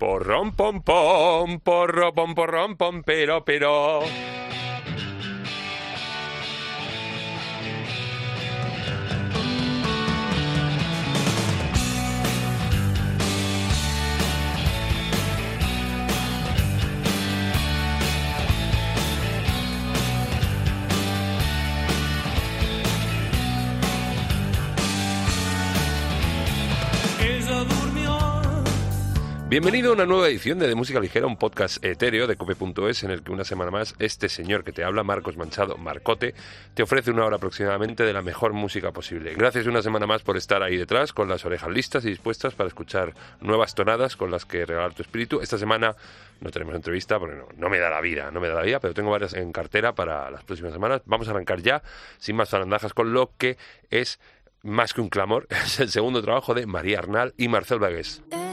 Porrom pom pom, porro pom porrom pom, pero pero. Bienvenido a una nueva edición de, de Música Ligera, un podcast etéreo de cope.es en el que una semana más este señor que te habla, Marcos Manchado, Marcote, te ofrece una hora aproximadamente de la mejor música posible. Gracias una semana más por estar ahí detrás con las orejas listas y dispuestas para escuchar nuevas tonadas con las que regalar tu espíritu. Esta semana no tenemos entrevista porque no, me da la vida, no me da la vida, pero tengo varias en cartera para las próximas semanas. Vamos a arrancar ya, sin más zarandajas, con lo que es más que un clamor, es el segundo trabajo de María Arnal y Marcel Vagués. la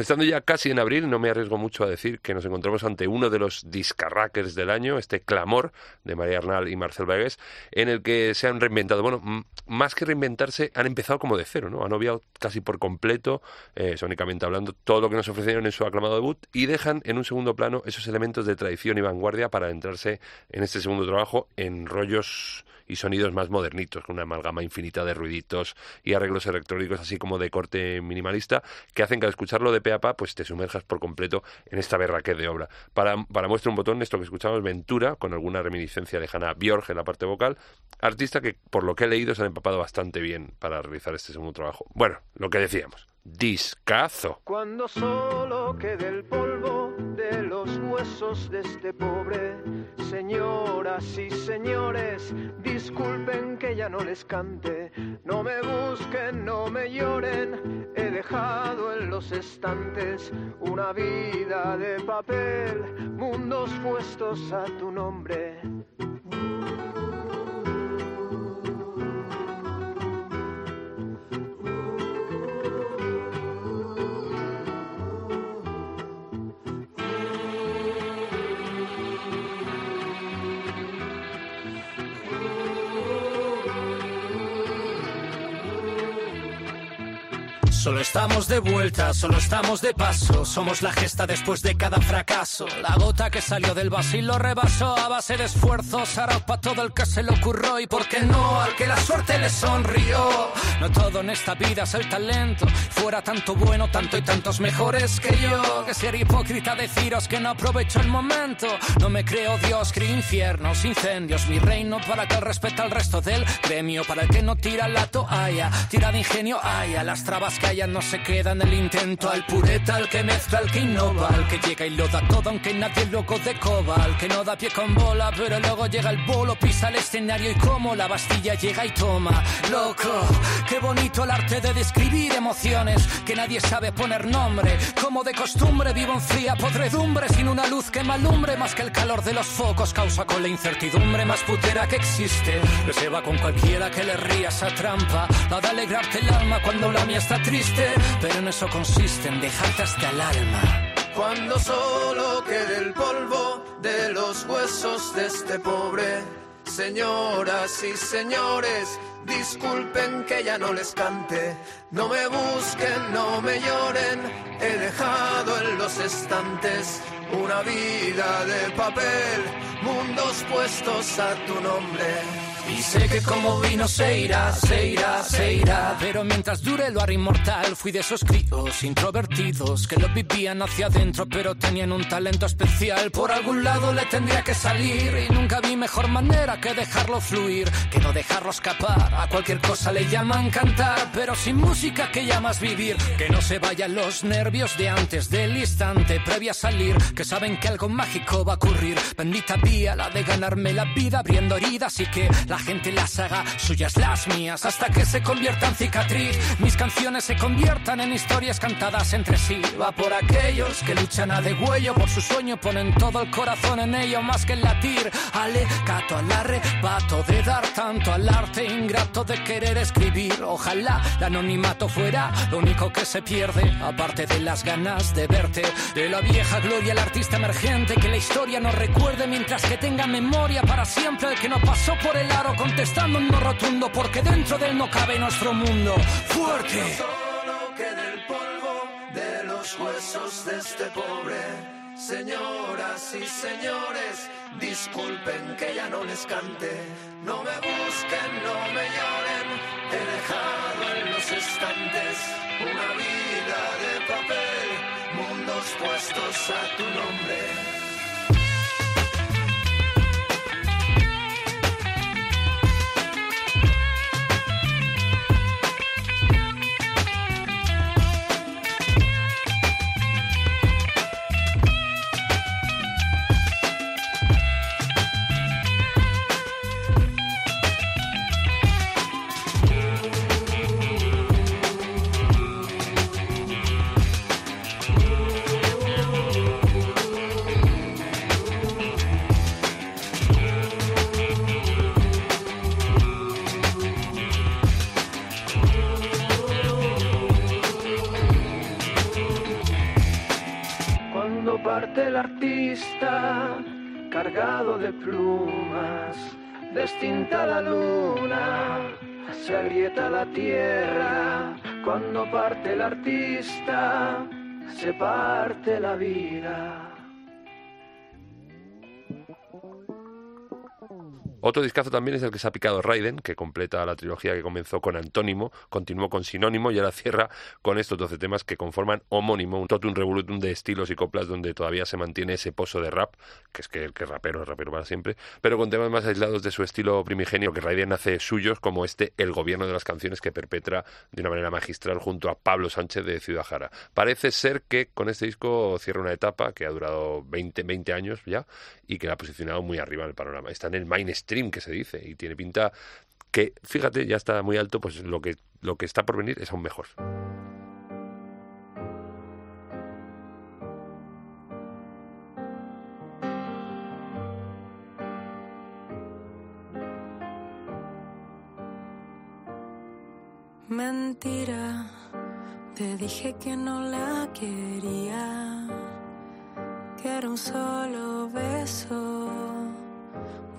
Estando ya casi en abril, no me arriesgo mucho a decir que nos encontramos ante uno de los discarrackers del año, este clamor de María Arnal y Marcel Vegas, en el que se han reinventado. Bueno, más que reinventarse, han empezado como de cero, ¿no? Han obviado casi por completo, eh, hablando, todo lo que nos ofrecieron en su aclamado debut y dejan en un segundo plano esos elementos de tradición y vanguardia para adentrarse en este segundo trabajo en rollos y sonidos más modernitos, con una amalgama infinita de ruiditos y arreglos electrónicos, así como de corte minimalista, que hacen que al escucharlo de pe a pa, pues te sumerjas por completo en esta berraquez de obra. Para, para muestra un botón, esto que escuchamos, Ventura, con alguna reminiscencia de Hannah Björk en la parte vocal, artista que, por lo que he leído, se han empapado bastante bien para realizar este segundo trabajo. Bueno, lo que decíamos, discazo. Cuando solo quede el polvo de este pobre, señoras y señores, disculpen que ya no les cante, no me busquen, no me lloren, he dejado en los estantes una vida de papel, mundos puestos a tu nombre. Solo estamos de vuelta, solo estamos de paso. Somos la gesta después de cada fracaso. La gota que salió del y lo rebasó a base de esfuerzos. Hará para todo el que se le ocurrió y por qué no al que la suerte le sonrió. No todo en esta vida es el talento. Fuera tanto bueno, tanto y tantos mejores que yo. Que ser hipócrita deciros que no aprovecho el momento. No me creo Dios, creo infiernos, incendios. Mi reino para que respeta al resto del gremio. Para el que no tira la toalla, tira de ingenio, haya las trabas que ya no se queda en el intento. Al pureta, al que mezcla, al que innova, al que llega y lo da todo, aunque nadie loco de coba. Al que no da pie con bola, pero luego llega el bolo, pisa el escenario y como la Bastilla llega y toma. Loco, qué bonito el arte de describir emociones que nadie sabe poner nombre. Como de costumbre vivo en fría podredumbre, sin una luz que malumbre más que el calor de los focos causa con la incertidumbre más putera que existe. Que se va con cualquiera que le ría esa trampa, la de alegrarte el alma cuando la mía está triste, pero en eso consiste en dejarte hasta el alma. Cuando solo quede el polvo de los huesos de este pobre, señoras y señores, disculpen que ya no les cante, no me busquen, no me lloren, he dejado en los estantes una vida de papel, mundos puestos a tu nombre. Y sé que como vino se irá, se irá, se irá. Pero mientras dure lo haré inmortal, fui de esos críos introvertidos que lo vivían hacia adentro, pero tenían un talento especial. Por algún lado le tendría que salir y nunca vi mejor manera que dejarlo fluir, que no dejarlo escapar. A cualquier cosa le llaman cantar, pero sin música que llamas vivir. Que no se vayan los nervios de antes del instante previa a salir, que saben que algo mágico va a ocurrir. Bendita vía la de ganarme la vida abriendo heridas y que la gente las haga suyas las mías hasta que se convierta en cicatriz. Mis canciones se conviertan en historias cantadas entre sí. Va por aquellos que luchan a degüello por su sueño, ponen todo el corazón en ello más que en latir. Alegato al arrebato de dar tanto al arte ingrato de querer escribir. Ojalá el anonimato fuera lo único que se pierde, aparte de las ganas de verte. De la vieja gloria, el artista emergente, que la historia nos recuerde mientras que tenga memoria para siempre el que no pasó por el aro contestando un no rotundo porque dentro de él no cabe nuestro mundo. Fuerte. Solo queda el polvo de los huesos de este pobre. Señoras y señores, disculpen que ya no les cante. No me busquen, no me lloren. He dejado en los estantes una vida de papel, mundos puestos a tu nombre. Cargado de plumas, destinta la luna, se agrieta la tierra, cuando parte el artista, se parte la vida. Otro discazo también es el que se ha picado Raiden, que completa la trilogía que comenzó con Antónimo, continuó con Sinónimo y ahora cierra con estos 12 temas que conforman Homónimo, un totum revolutum de estilos y coplas donde todavía se mantiene ese pozo de rap, que es que el que rapero es rapero para siempre, pero con temas más aislados de su estilo primigenio que Raiden hace suyos, como este El gobierno de las canciones que perpetra de una manera magistral junto a Pablo Sánchez de Ciudad Jara. Parece ser que con este disco cierra una etapa que ha durado 20, 20 años ya y que la ha posicionado muy arriba en el panorama. Está en el mainstream que se dice y tiene pinta que, fíjate, ya está muy alto, pues lo que, lo que está por venir es aún mejor. Mentira, te dije que no la quería, que era un solo beso,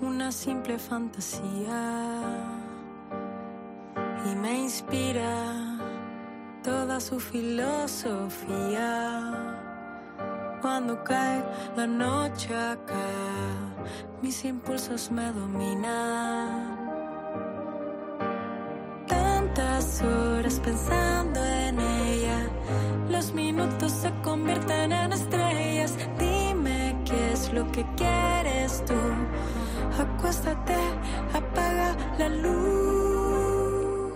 una simple fantasía. Y me inspira toda su filosofía. Cuando cae la noche acá, mis impulsos me dominan tantas horas pensando en ella. Los minutos se convierten en estrellas. Dime qué es lo que quieres tú. Acuéstate, apaga la luz.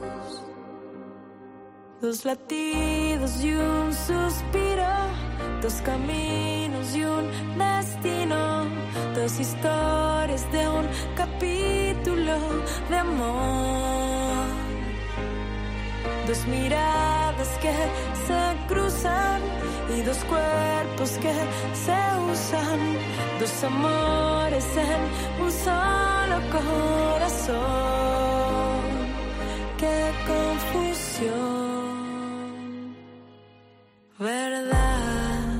Dos latidos y un suspiro. Dos caminos y un destino. Dos historias de un capítulo de amor dos miradas que se cruzan y dos cuerpos que se usan, dos amores en un solo corazón. Qué confusión, verdad,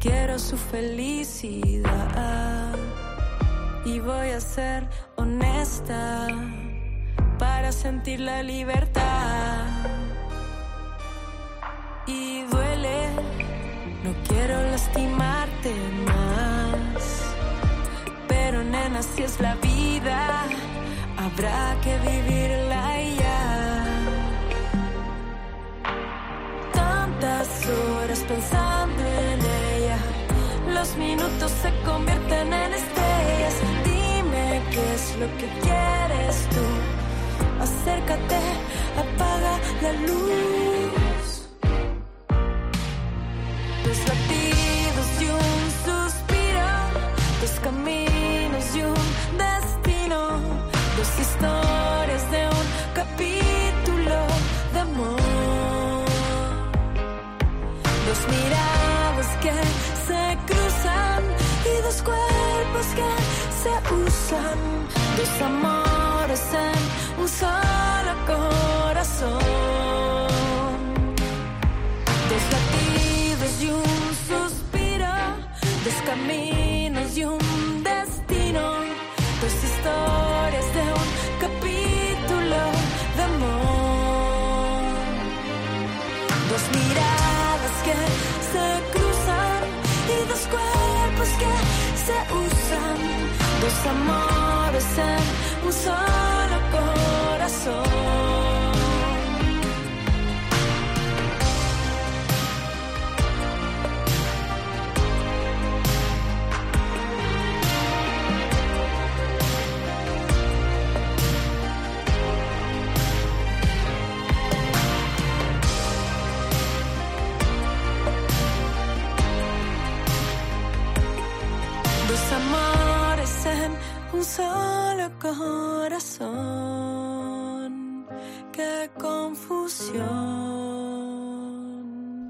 quiero su felicidad y voy a ser honesta para sentir la libertad. Quiero lastimarte más. Pero nena, si es la vida, habrá que vivirla ya. Tantas horas pensando en ella, los minutos se convierten en estrellas. Dime qué es lo que quieres tú acércate, apaga la luz. Usan, dos amores en un solo corazón. Caminos y un destino, dos historias de un capítulo de amor. Dos miradas que se cruzan y dos cuerpos que se usan, dos amores en un solo corazón. Un solo corazón. Qué confusión.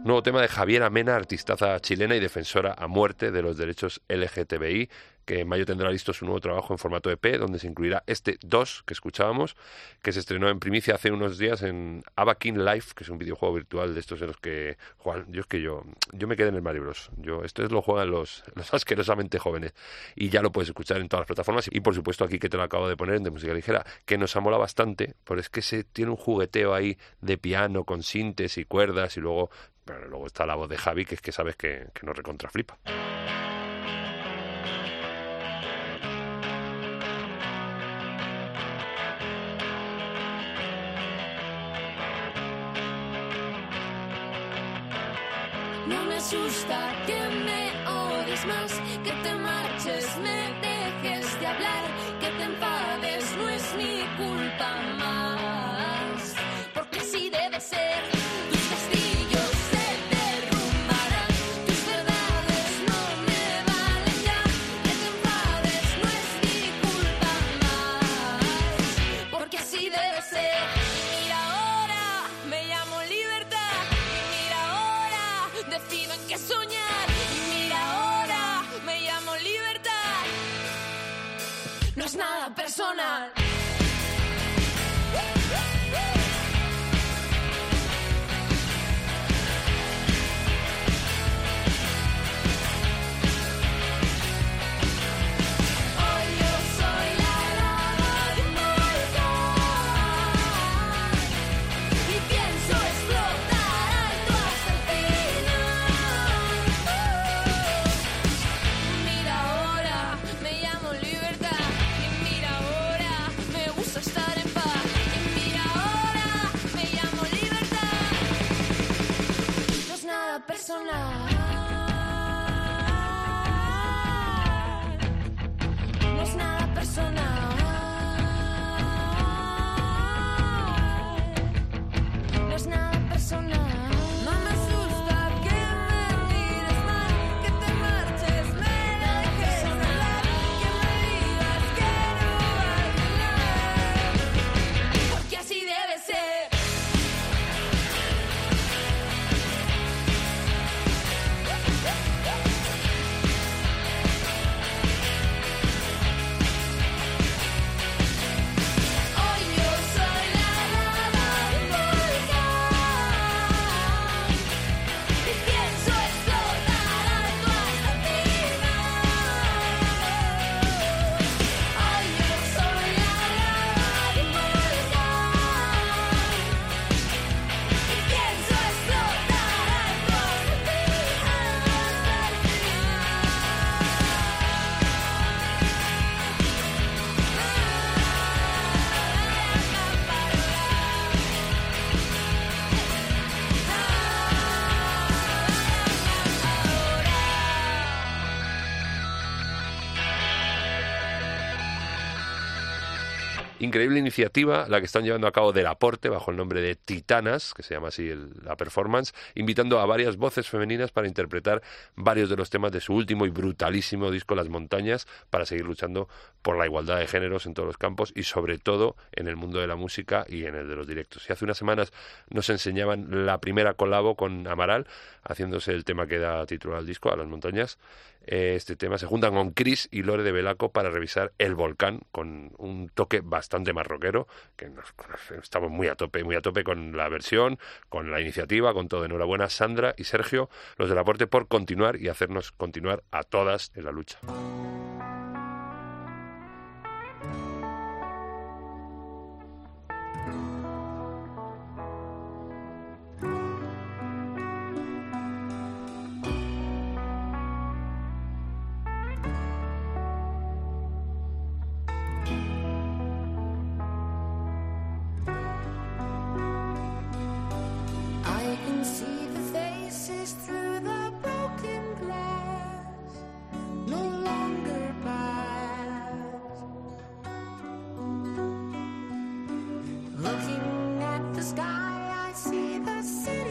Nuevo tema de Javiera Mena, artistaza chilena y defensora a muerte de los derechos LGTBI, que mayo tendrá listo su nuevo trabajo en formato EP, donde se incluirá este 2 que escuchábamos, que se estrenó en primicia hace unos días en Abakin Life, que es un videojuego virtual de estos en los que Juan, yo es que yo, yo me quedé en el Mario Bros. Yo, esto es lo juegan los, los asquerosamente jóvenes y ya lo puedes escuchar en todas las plataformas y por supuesto aquí que te lo acabo de poner de música ligera, que nos mola bastante, porque es que se tiene un jugueteo ahí de piano con sintes y cuerdas y luego pero luego está la voz de Javi, que es que sabes que, que nos recontraflipa. Asusta que me odies más, que te marches, me dejes de hablar, que te enfades, Increíble iniciativa la que están llevando a cabo del aporte bajo el nombre de Titanas, que se llama así el- la performance, invitando a varias voces femeninas para interpretar varios de los temas de su último y brutalísimo disco Las Montañas, para seguir luchando por la igualdad de géneros en todos los campos y sobre todo en el mundo de la música y en el de los directos. Y hace unas semanas nos enseñaban la primera colabo con Amaral, haciéndose el tema que da título al disco, a Las Montañas. Este tema se juntan con Chris y Lore de Belaco para revisar El Volcán con un toque bastante más rockero, que estamos muy a tope, muy a tope con la versión, con la iniciativa, con todo. Enhorabuena Sandra y Sergio, los del aporte, por continuar y hacernos continuar a todas en la lucha. see the sun.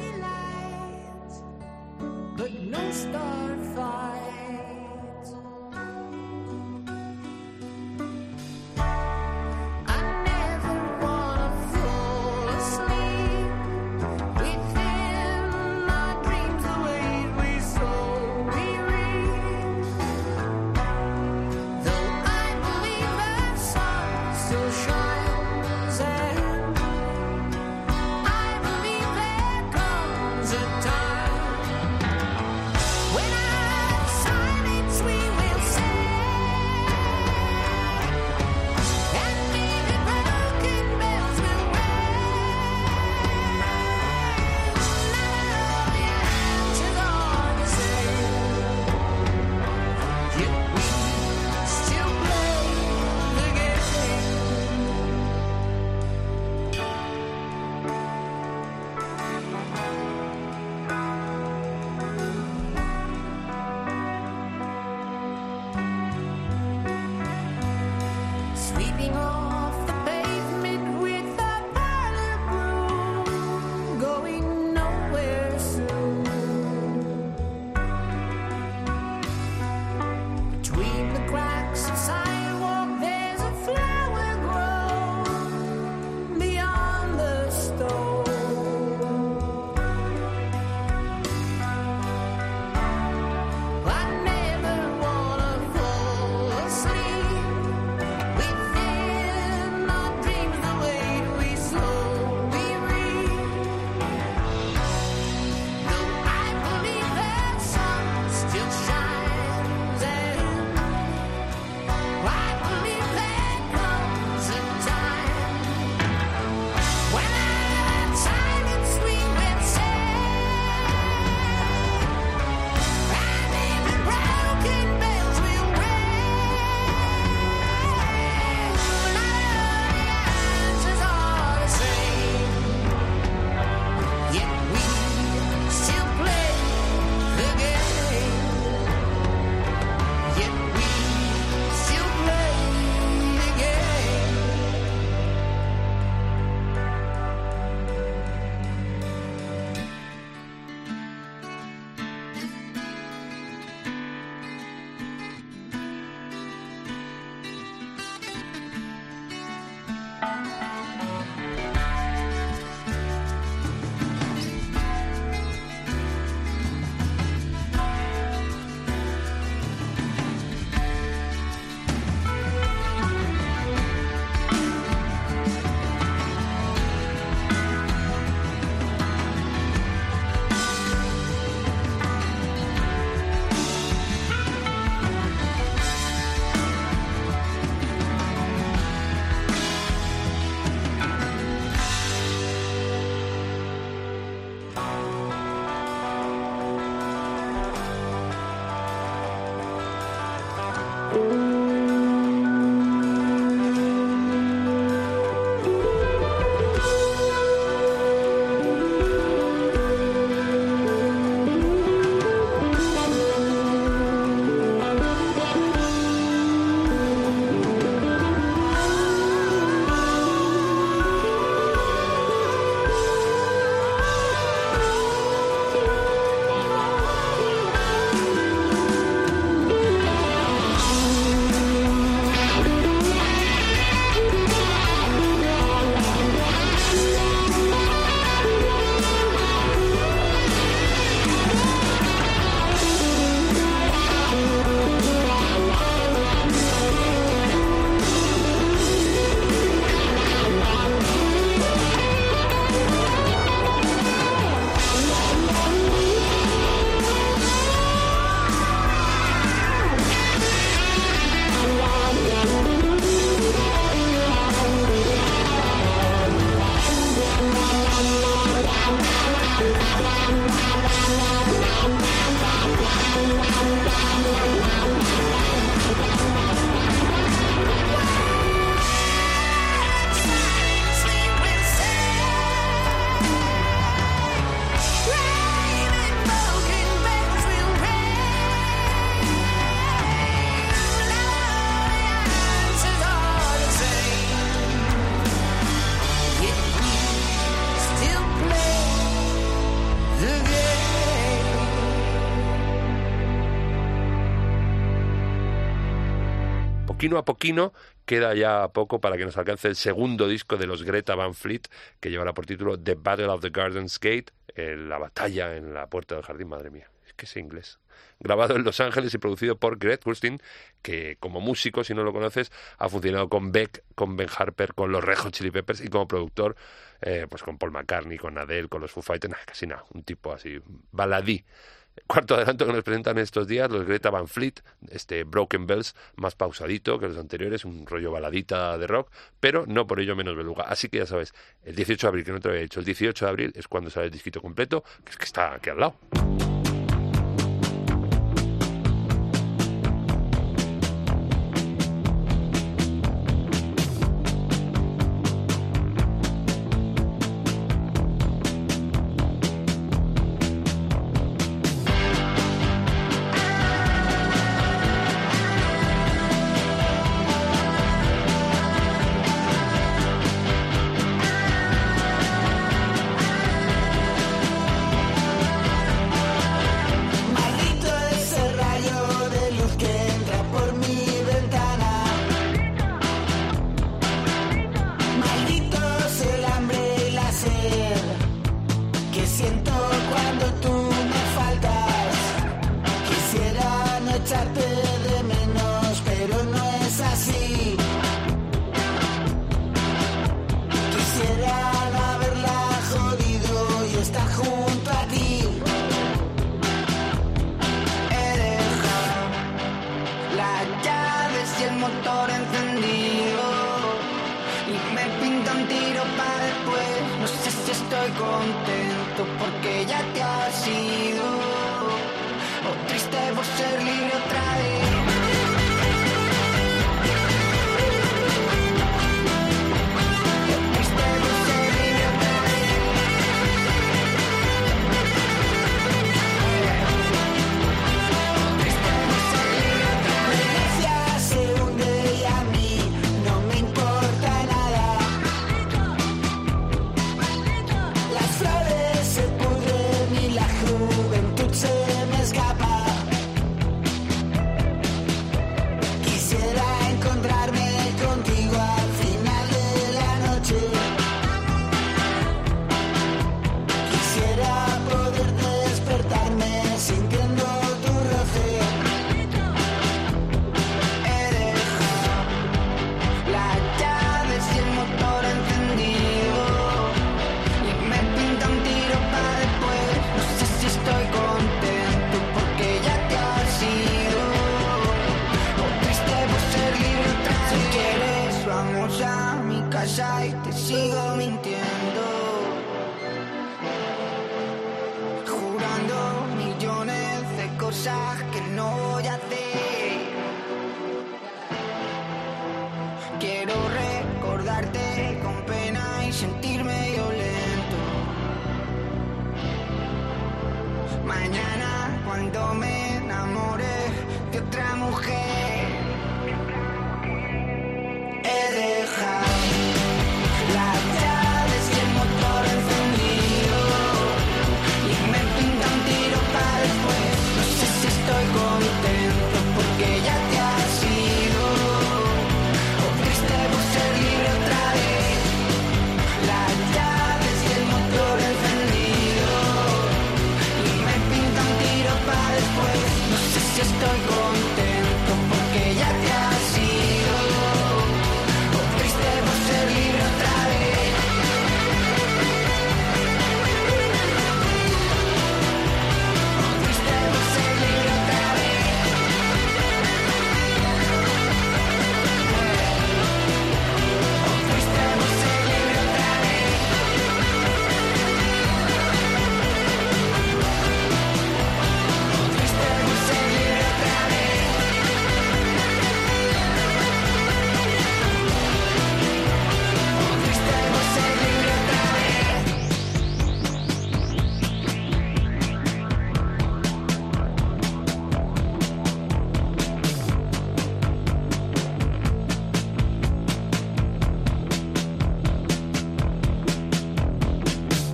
Poquino a poquino queda ya poco para que nos alcance el segundo disco de los Greta Van Fleet, que llevará por título The Battle of the Garden's Gate, eh, la batalla en la puerta del jardín, madre mía, es que es inglés. Grabado en Los Ángeles y producido por Greg Kurstin, que como músico, si no lo conoces, ha funcionado con Beck, con Ben Harper, con los Red Hot Chili Peppers y como productor, eh, pues con Paul McCartney, con Adele, con los Foo Fighters, casi nada, un tipo así, baladí. Cuarto adelanto que nos presentan estos días los Greta Van Fleet, este Broken Bells más pausadito que los anteriores, un rollo baladita de rock, pero no por ello menos beluga. Así que ya sabes, el 18 de abril, que no te había dicho, el 18 de abril es cuando sale el disquito completo, que es que está aquí al lado.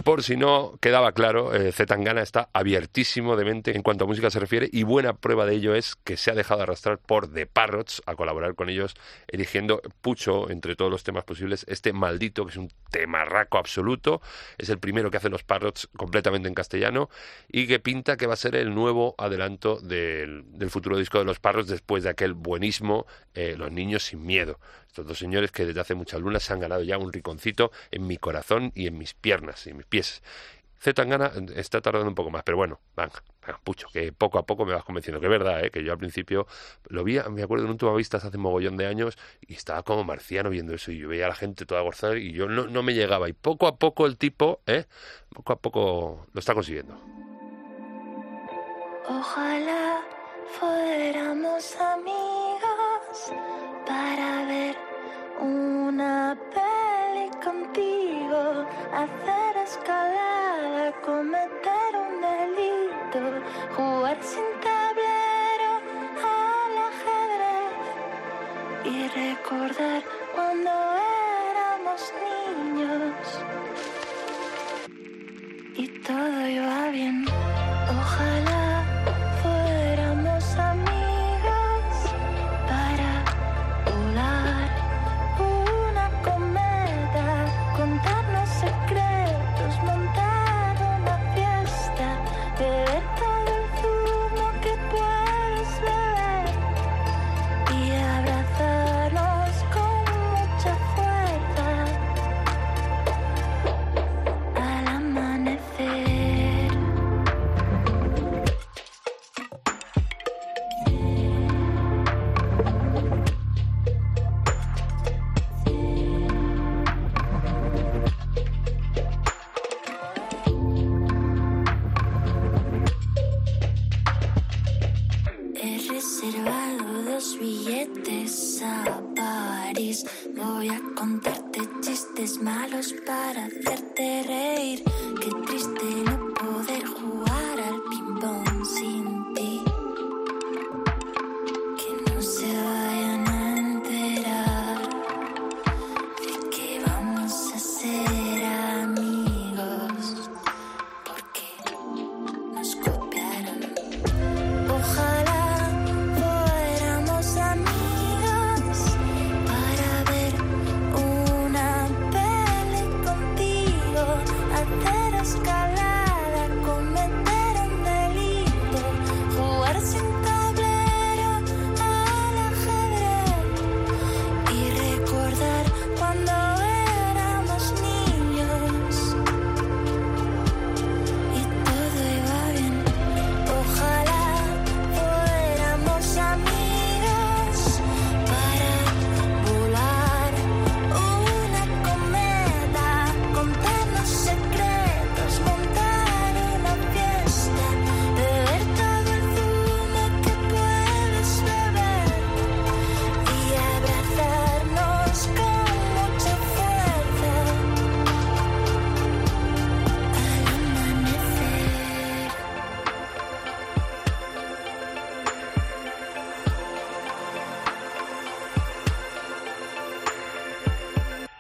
Por si no quedaba claro, eh, Zetangana está abiertísimo de mente en cuanto a música se refiere y buena prueba de ello es que se ha dejado arrastrar por The Parrots a colaborar con ellos, eligiendo Pucho entre todos los temas posibles, este maldito, que es un temarraco absoluto, es el primero que hace los Parrots completamente en castellano y que pinta que va a ser el nuevo adelanto del, futuro disco de los Parrots después de aquel buenísimo eh, Los Niños Sin Miedo. Estos dos señores que desde hace muchas lunas se han ganado ya un riconcito en mi corazón y en mis piernas y mis pies. Z Tangana está tardando un poco más, pero bueno, venga, pucho, que poco a poco me vas convenciendo, que es verdad, ¿eh? que yo al principio lo vi, me acuerdo en un toma vistas hace mogollón de años y estaba como marciano viendo eso y yo veía a la gente toda gozar y yo no, no me llegaba y poco a poco el tipo, ¿eh? poco a poco lo está consiguiendo. Ojalá fuéramos amigos para ver una peli contigo, hacer escalada, cometer un delito, jugar sin tablero al ajedrez y recordar cuando éramos niños y todo iba bien. Ojalá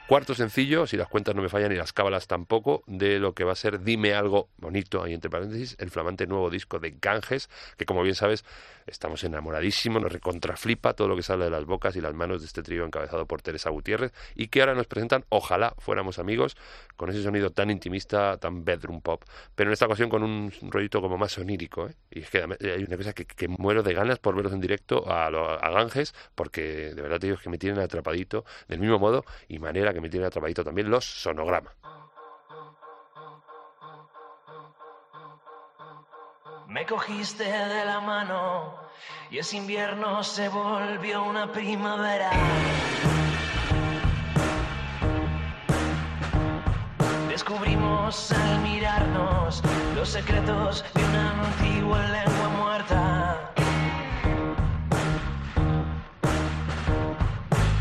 Cuarto sencillo, si las cuentas no me fallan y las cábalas tampoco, de lo que va a ser Dime algo bonito, ahí entre paréntesis, el flamante nuevo disco de Ganges, que como bien sabes, estamos enamoradísimos, nos recontraflipa todo lo que sale de las bocas y las manos de este trío encabezado por Teresa Gutiérrez, y que ahora nos presentan Ojalá fuéramos amigos, con ese sonido tan intimista, tan bedroom pop, pero en esta ocasión con un rollito como más onírico, ¿eh? Y es que además hay una cosa que, muero de ganas por verlos en directo a, a Ganges, porque de verdad te digo que me tienen atrapadito, del mismo modo y manera que me tienen atrapadito también los sonograma. Me cogiste de la mano y ese invierno se volvió una primavera. Descubrimos al mirarnos los secretos de una antigua lengua muerta.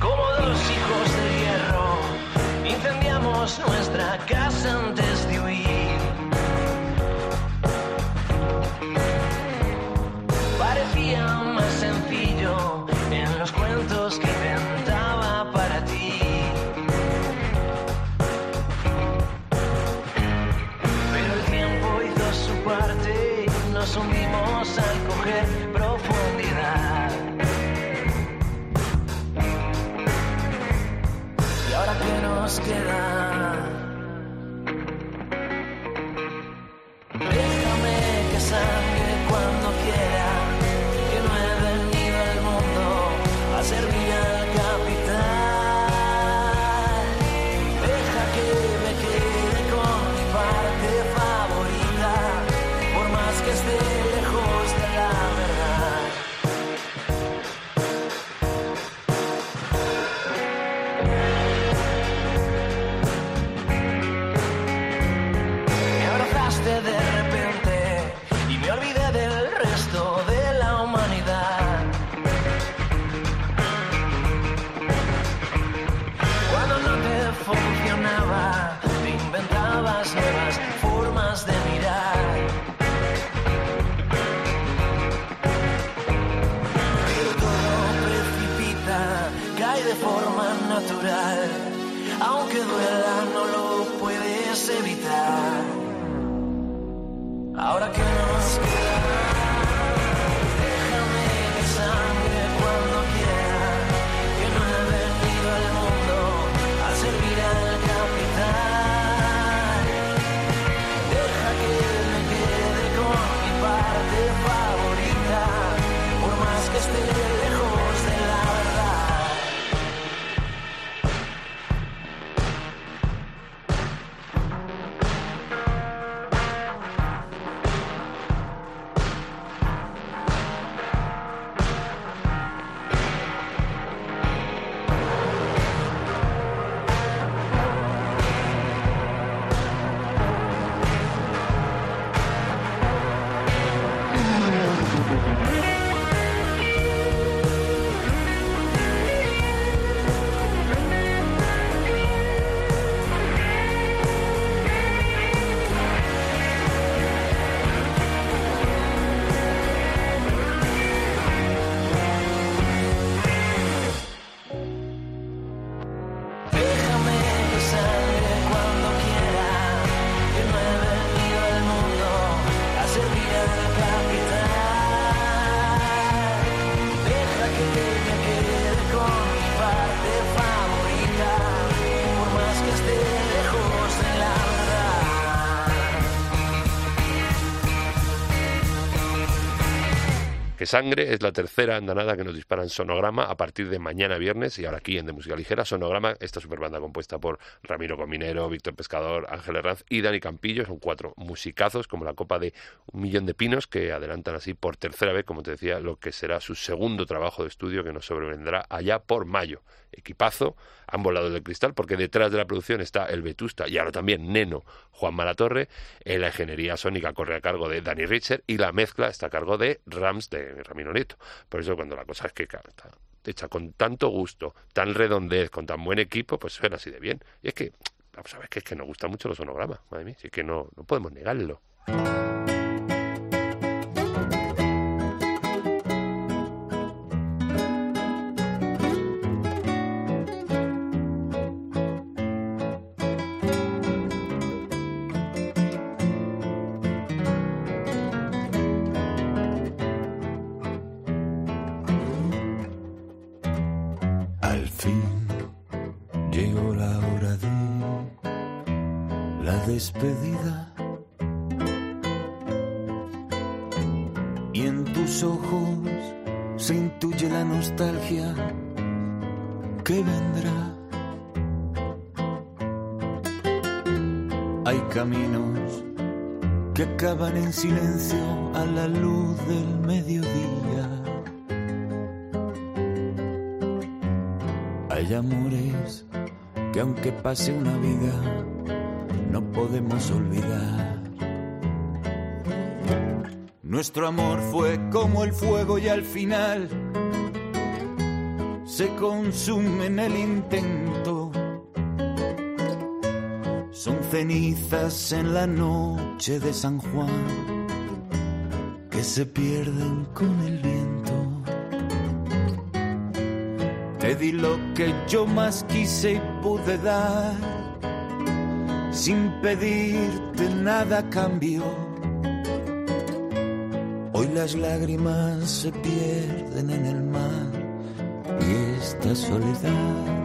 Como dos hijos de hierro, incendiamos nuestra casa antes Sangre es la tercera andanada que nos dispara en Sonograma a partir de mañana viernes y ahora aquí en De Música Ligera. Sonograma, esta superbanda compuesta por Ramiro Cominero, Víctor Pescador, Ángel Herranz y Dani Campillo. Son cuatro musicazos como la copa de un millón de pinos que adelantan así por tercera vez, como te decía, lo que será su segundo trabajo de estudio que nos sobrevendrá allá por mayo. Equipazo, han volado del cristal porque detrás de la producción está el Vetusta y ahora también Neno, Juan Malatorre. En la ingeniería sónica corre a cargo de Danny Richer y la mezcla está a cargo de Rams de Ramiro Nieto. Por eso cuando la cosa es que está hecha con tanto gusto, tan redondez, con tan buen equipo, pues suena así de bien. Y es que, vamos a ver, que es que nos gusta mucho los sonogramas, madre mía, es que no, no podemos negarlo. Vida, no podemos olvidar. Nuestro amor fue como el fuego y al final se consume en el intento. Son cenizas en la noche de San Juan que se pierden con el viento. Te di lo que yo más quise y pude dar, sin pedirte nada a cambio. Hoy las lágrimas se pierden en el mar y esta soledad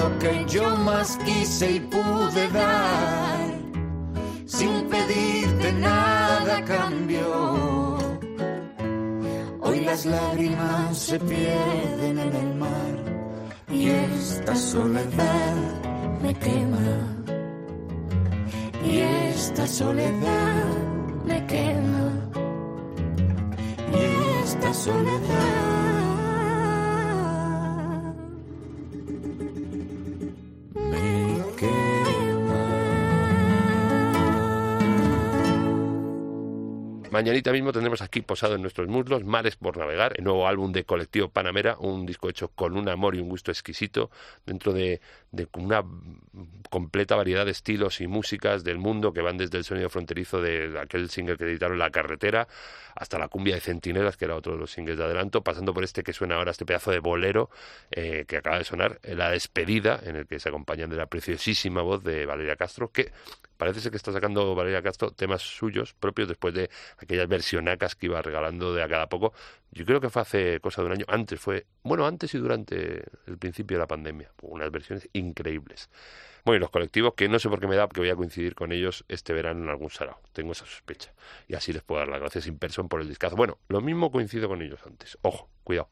lo que yo más quise y pude dar, sin pedirte nada a cambio. Hoy las lágrimas se pierden en el mar y esta soledad me quema. Y esta soledad me quema. Y esta soledad Mañanita mismo tendremos aquí posado en nuestros muslos Mares por Navegar, el nuevo álbum de Colectivo Panamera, un disco hecho con un amor y un gusto exquisito dentro de, de una completa variedad de estilos y músicas del mundo que van desde el sonido fronterizo de aquel single que editaron La Carretera hasta la cumbia de Centinelas, que era otro de los singles de adelanto, pasando por este que suena ahora, este pedazo de bolero eh, que acaba de sonar, eh, La Despedida, en el que se acompañan de la preciosísima voz de Valeria Castro, que parece ser que está sacando Valeria Castro temas suyos propios después de aquellas versionacas que iba regalando de a cada poco. Yo creo que fue hace cosa de un año, antes fue, bueno, antes y durante el principio de la pandemia, unas versiones increíbles. Bueno, y los colectivos, que no sé por qué me da, porque voy a coincidir con ellos este verano en algún sarao. Tengo esa sospecha. Y así les puedo dar las gracias in person por el discazo. Bueno, lo mismo coincido con ellos antes. Ojo, cuidado.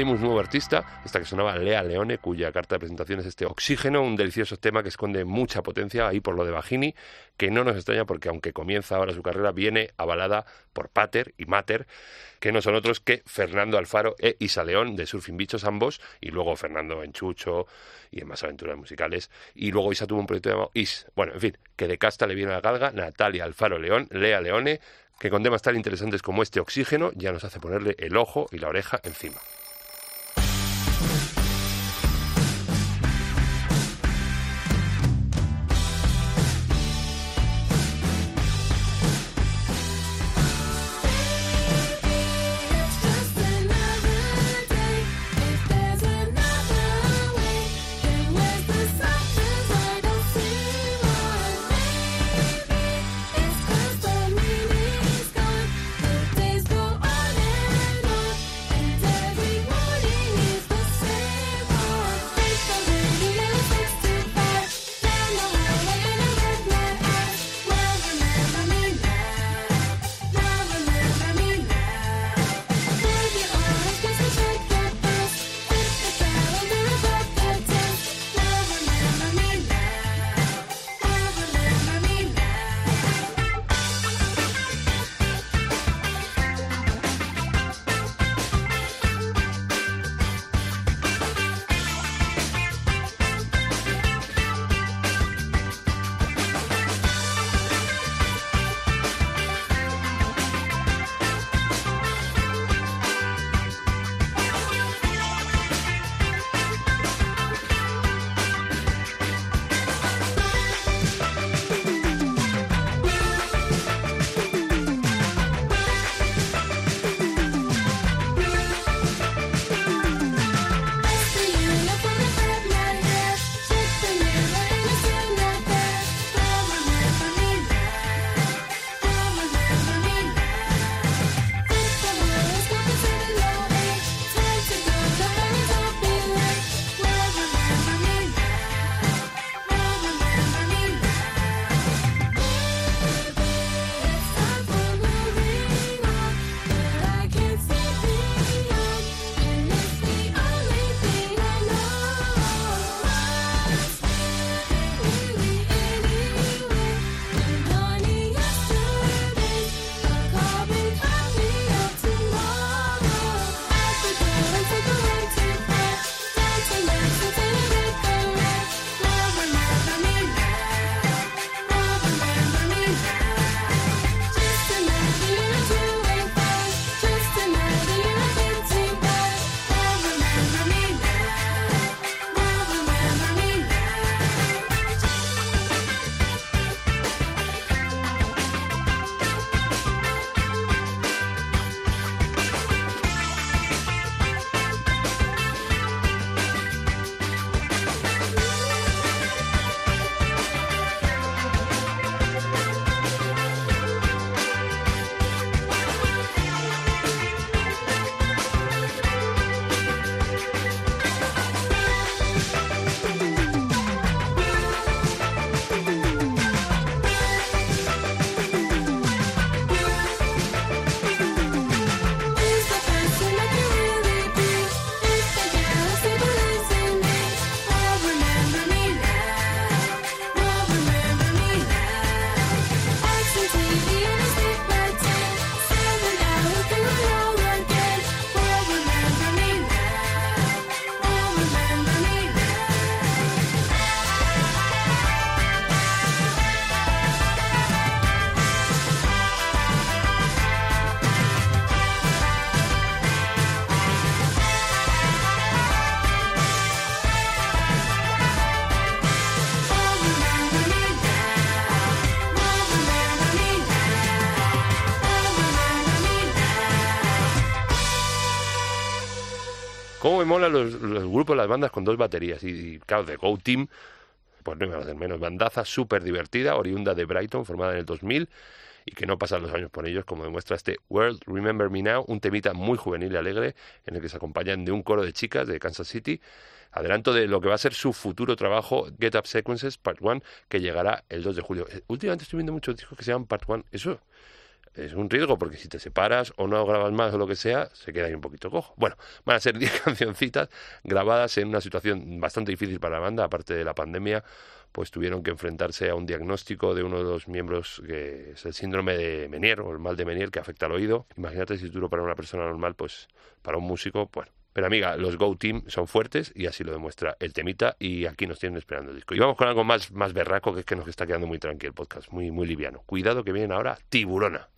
Habemos nuevo artista, esta que sonaba Lea Leone, cuya carta de presentación es este Oxígeno, un delicioso tema que esconde mucha potencia ahí por lo de Bajini, que no nos extraña porque aunque comienza ahora su carrera, viene avalada por Pater y Mater, que no son otros que Fernando Alfaro e Isa León, de Surfing Bichos ambos, y luego Fernando en Chucho y en más aventuras musicales. Y luego Isa tuvo un proyecto llamado Is. Bueno, en fin, que de casta le viene la galga Natalia Alfaro León, Lea Leone, que con temas tan interesantes como este Oxígeno ya nos hace ponerle el ojo y la oreja encima. Molan los, los grupos, las bandas con dos baterías? Y, y, claro, de Go Team, pues no va a hacer menos. Bandaza súper divertida, oriunda de Brighton, formada en el 2000 y que no pasan los años por ellos, como demuestra este World Remember Me Now, un temita muy juvenil y alegre en el que se acompañan de un coro de chicas de Kansas City. Adelanto de lo que va a ser su futuro trabajo, Get Up Sequences Part 1, que llegará el 2 de julio. Eh, últimamente estoy viendo muchos discos que se llaman Part 1. Eso es un riesgo porque si te separas o no grabas más o lo que sea, se queda ahí un poquito cojo. Bueno, van a ser 10 cancioncitas grabadas en una situación bastante difícil para la banda, aparte de la pandemia, pues tuvieron que enfrentarse a un diagnóstico de uno de los miembros que es el síndrome de Menier o el mal de Menier que afecta al oído. Imagínate si es duro para una persona normal, pues para un músico, bueno. Pero amiga, los Go Team son fuertes y así lo demuestra el temita y aquí nos tienen esperando el disco. Y vamos con algo más, más berraco que es que nos está quedando muy tranquilo el podcast, muy, muy liviano. Cuidado que vienen ahora Tiburona.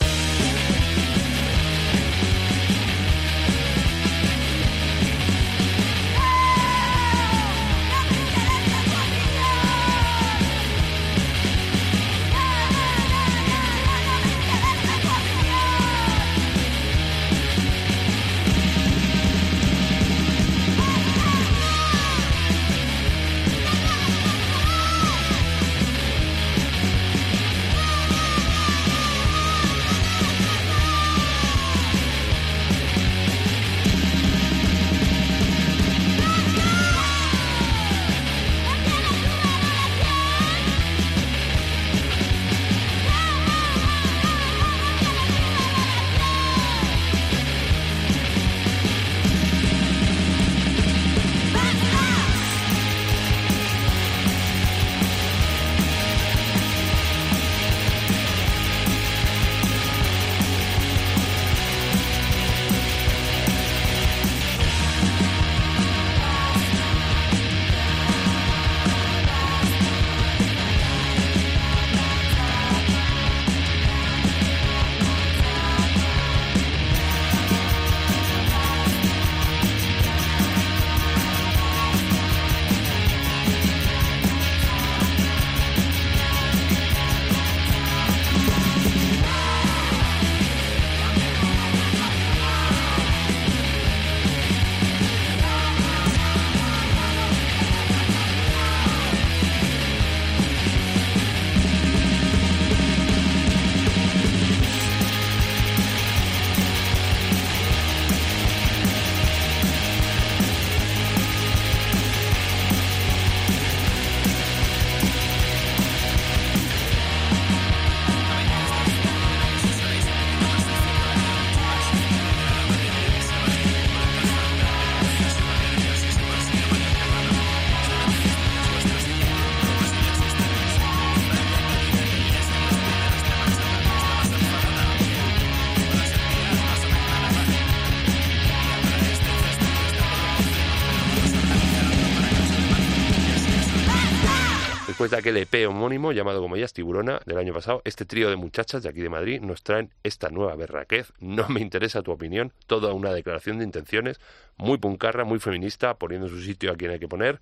Después de aquel EP homónimo llamado como ellas Tiburona del año pasado, este trío de muchachas de aquí de Madrid nos traen esta nueva berraquez. No me interesa tu opinión, toda una declaración de intenciones, muy puncarra, muy feminista, poniendo en su sitio a quien hay que poner.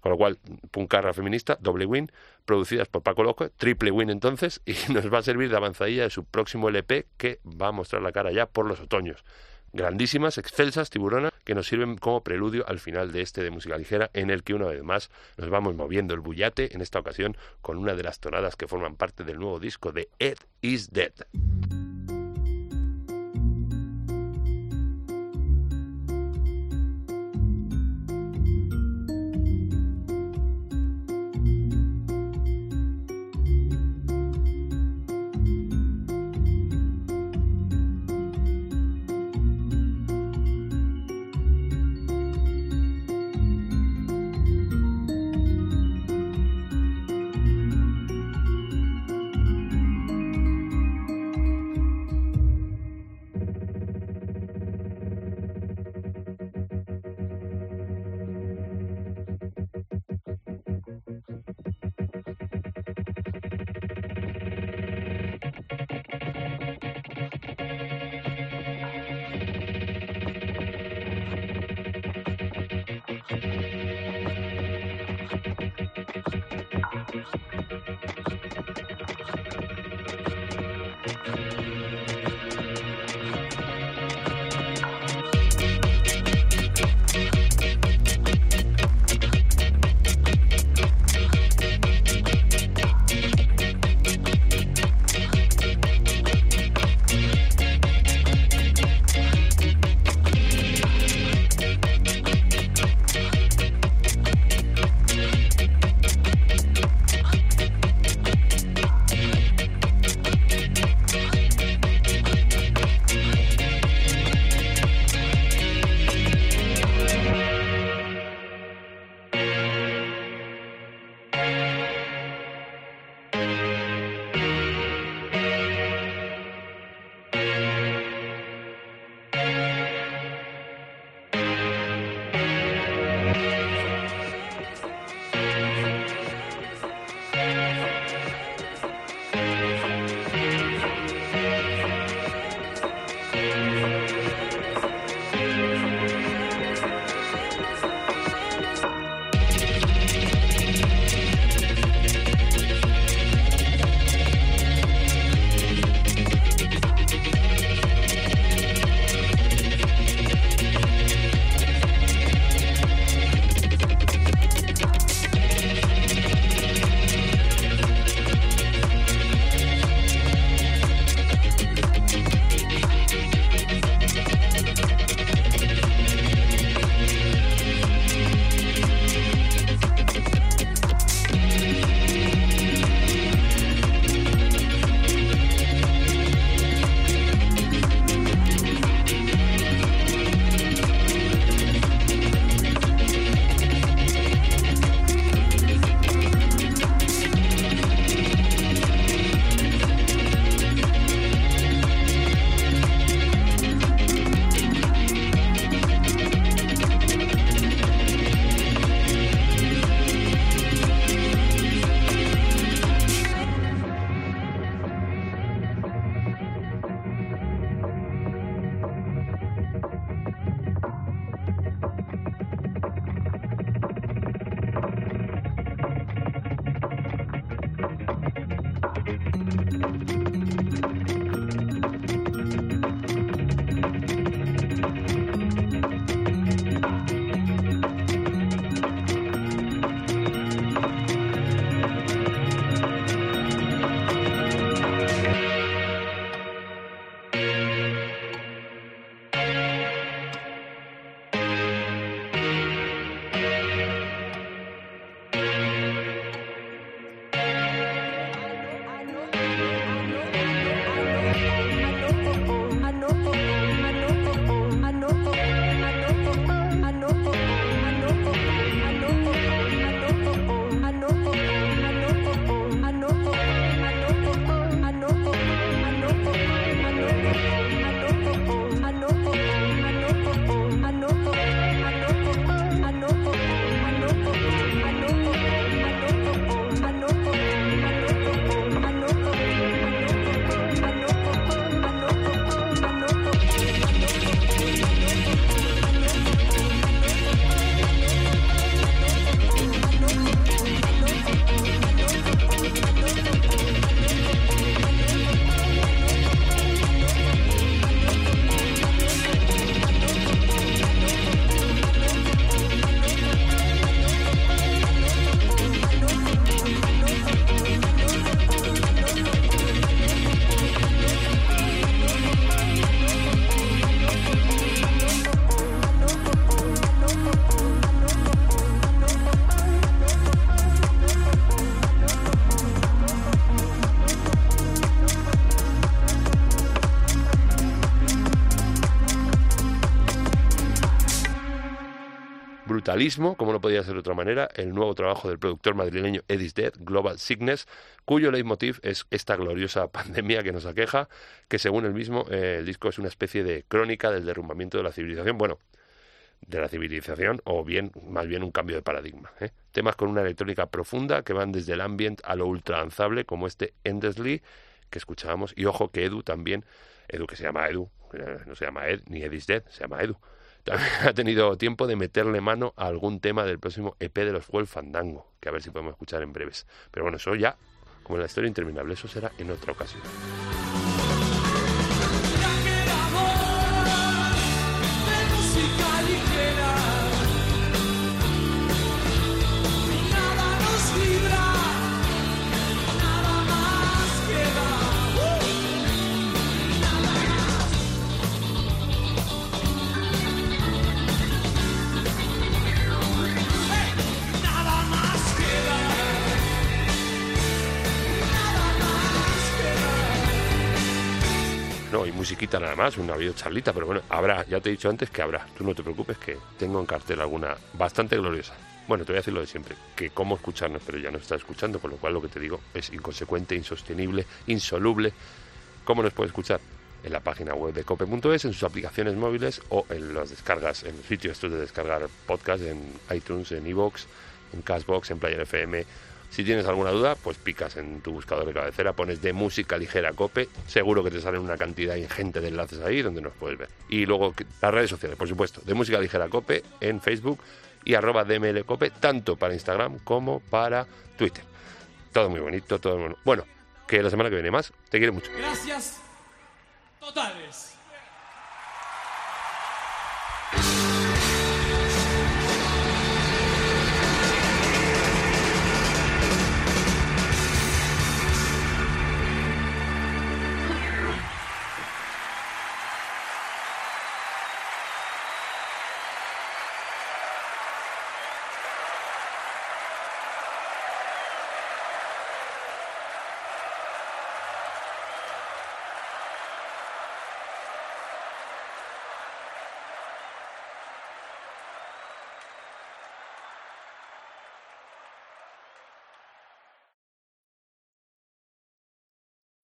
Con lo cual, puncarra feminista, doble win, producidas por Paco Loco, triple win entonces, y nos va a servir de avanzadilla de su próximo LP que va a mostrar la cara ya por los otoños grandísimas, excelsas, tiburona, que nos sirven como preludio al final de este de música ligera, en el que una vez más nos vamos moviendo el bullate, en esta ocasión con una de las tonadas que forman parte del nuevo disco de Ed is Dead. Brutalismo, como no podía ser de otra manera, el nuevo trabajo del productor madrileño Edis Dead, Global Sickness, cuyo leitmotiv es esta gloriosa pandemia que nos aqueja, que según él mismo, eh, el disco es una especie de crónica del derrumbamiento de la civilización. Bueno, de la civilización o bien más bien un cambio de paradigma. ¿eh? Temas con una electrónica profunda que van desde el ambient a lo ultralanzable como este Endlessly que escuchábamos y ojo que Edu también, Edu que se llama Edu, eh, no se llama Ed ni Edis Dead, se llama Edu. También ha tenido tiempo de meterle mano a algún tema del próximo EP de los Fuel Fandango, que a ver si podemos escuchar en breves. Pero bueno, eso ya, como en la historia interminable, eso será en otra ocasión. Musiquita nada más, una charlita, pero bueno, habrá, ya te he dicho antes que habrá. Tú no te preocupes que tengo en cartel alguna bastante gloriosa. Bueno, te voy a decir lo de siempre, que cómo escucharnos, pero ya no estás escuchando, con lo cual lo que te digo es inconsecuente, insostenible, insoluble. ¿Cómo nos puedes escuchar? En la página web de cope.es, en sus aplicaciones móviles o en las descargas, en los sitios estos de descargar podcast, en iTunes, en iVoox, en Cashbox, en Player FM si tienes alguna duda, pues picas en tu buscador de cabecera, pones de música ligera cope, seguro que te salen una cantidad ingente de enlaces ahí donde nos puedes ver. Y luego las redes sociales, por supuesto, de música ligera cope en Facebook y arroba dmlcope, tanto para Instagram como para Twitter. Todo muy bonito, todo muy bueno. Bueno, que la semana que viene más, te quiero mucho. Gracias. Totales.